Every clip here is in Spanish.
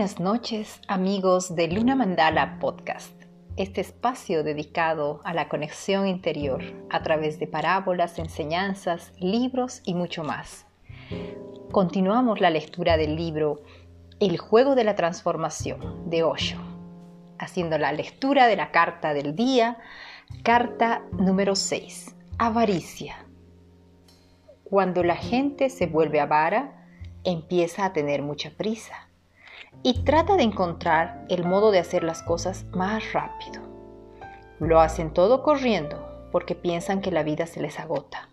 buenas noches amigos de Luna Mandala Podcast, este espacio dedicado a la conexión interior a través de parábolas, enseñanzas, libros y mucho más. Continuamos la lectura del libro El juego de la transformación de Osho, haciendo la lectura de la carta del día, carta número 6, avaricia. Cuando la gente se vuelve avara, empieza a tener mucha prisa y trata de encontrar el modo de hacer las cosas más rápido. Lo hacen todo corriendo porque piensan que la vida se les agota.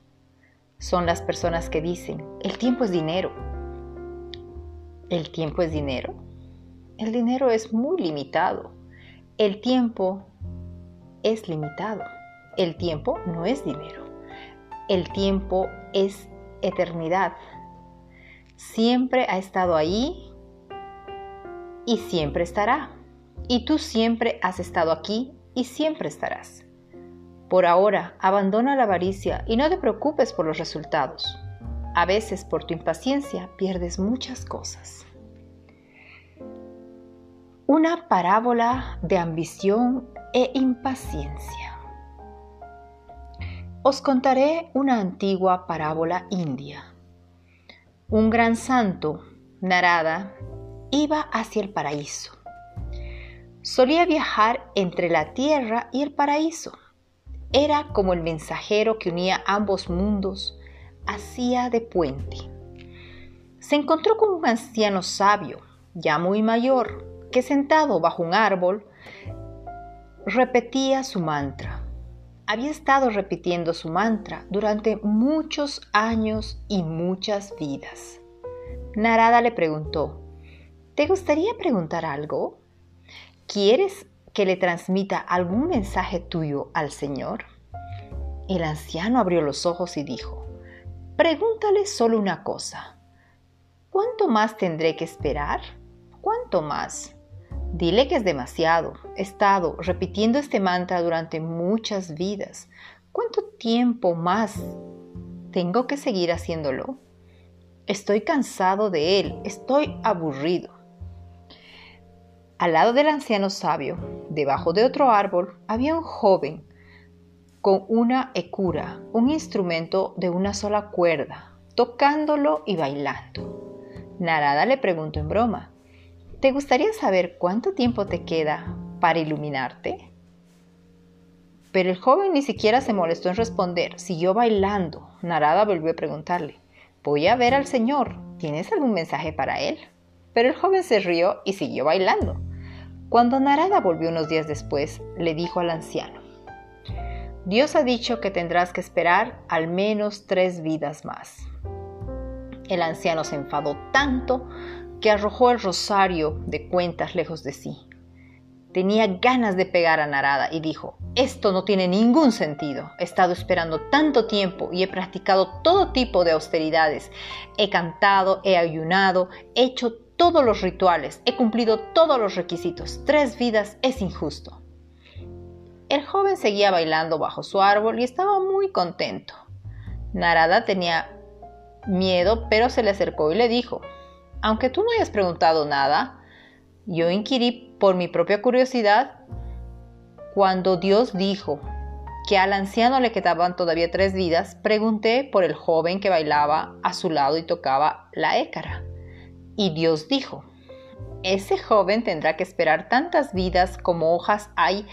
Son las personas que dicen, el tiempo es dinero. ¿El tiempo es dinero? El dinero es muy limitado. El tiempo es limitado. El tiempo no es dinero. El tiempo es eternidad. Siempre ha estado ahí y siempre estará. Y tú siempre has estado aquí y siempre estarás. Por ahora, abandona la avaricia y no te preocupes por los resultados. A veces por tu impaciencia pierdes muchas cosas. Una parábola de ambición e impaciencia. Os contaré una antigua parábola india. Un gran santo, Narada, iba hacia el paraíso. Solía viajar entre la tierra y el paraíso. Era como el mensajero que unía ambos mundos, hacía de puente. Se encontró con un anciano sabio, ya muy mayor, que sentado bajo un árbol, repetía su mantra. Había estado repitiendo su mantra durante muchos años y muchas vidas. Narada le preguntó, ¿Te gustaría preguntar algo? ¿Quieres que le transmita algún mensaje tuyo al Señor? El anciano abrió los ojos y dijo, Pregúntale solo una cosa. ¿Cuánto más tendré que esperar? ¿Cuánto más? Dile que es demasiado. He estado repitiendo este mantra durante muchas vidas. ¿Cuánto tiempo más tengo que seguir haciéndolo? Estoy cansado de él. Estoy aburrido. Al lado del anciano sabio, debajo de otro árbol, había un joven con una ecura, un instrumento de una sola cuerda, tocándolo y bailando. Narada le preguntó en broma, ¿te gustaría saber cuánto tiempo te queda para iluminarte? Pero el joven ni siquiera se molestó en responder, siguió bailando. Narada volvió a preguntarle, voy a ver al Señor, ¿tienes algún mensaje para él? Pero el joven se rió y siguió bailando. Cuando Narada volvió unos días después, le dijo al anciano, Dios ha dicho que tendrás que esperar al menos tres vidas más. El anciano se enfadó tanto que arrojó el rosario de cuentas lejos de sí. Tenía ganas de pegar a Narada y dijo, esto no tiene ningún sentido. He estado esperando tanto tiempo y he practicado todo tipo de austeridades. He cantado, he ayunado, he hecho todos los rituales, he cumplido todos los requisitos. Tres vidas es injusto. El joven seguía bailando bajo su árbol y estaba muy contento. Narada tenía miedo, pero se le acercó y le dijo, aunque tú no hayas preguntado nada, yo inquirí por mi propia curiosidad cuando Dios dijo que al anciano le quedaban todavía tres vidas, pregunté por el joven que bailaba a su lado y tocaba la écara. Y Dios dijo, ese joven tendrá que esperar tantas vidas como hojas hay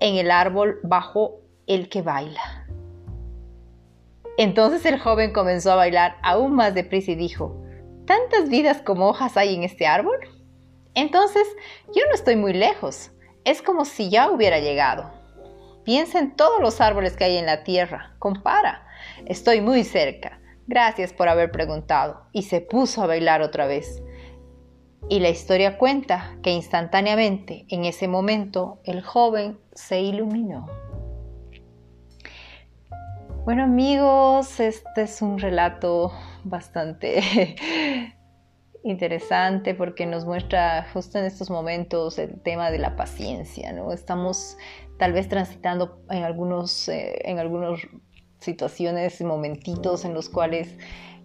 en el árbol bajo el que baila. Entonces el joven comenzó a bailar aún más deprisa y dijo, ¿tantas vidas como hojas hay en este árbol? Entonces yo no estoy muy lejos, es como si ya hubiera llegado. Piensa en todos los árboles que hay en la tierra, compara, estoy muy cerca. Gracias por haber preguntado. Y se puso a bailar otra vez. Y la historia cuenta que instantáneamente, en ese momento, el joven se iluminó. Bueno amigos, este es un relato bastante interesante porque nos muestra justo en estos momentos el tema de la paciencia, ¿no? Estamos tal vez transitando en algunos, eh, en algunas situaciones, momentitos en los cuales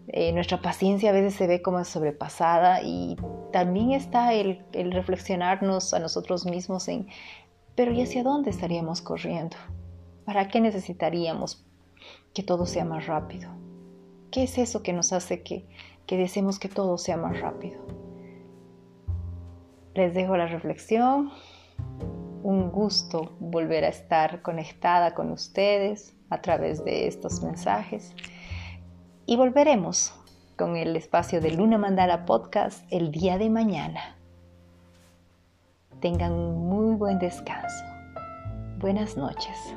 Eh, nuestra paciencia a veces se ve como sobrepasada y también está el, el reflexionarnos a nosotros mismos en, pero ¿y hacia dónde estaríamos corriendo? ¿Para qué necesitaríamos que todo sea más rápido? ¿Qué es eso que nos hace que, que deseemos que todo sea más rápido? Les dejo la reflexión. Un gusto volver a estar conectada con ustedes a través de estos mensajes. Y volveremos con el espacio de Luna Mandala Podcast el día de mañana. Tengan un muy buen descanso. Buenas noches.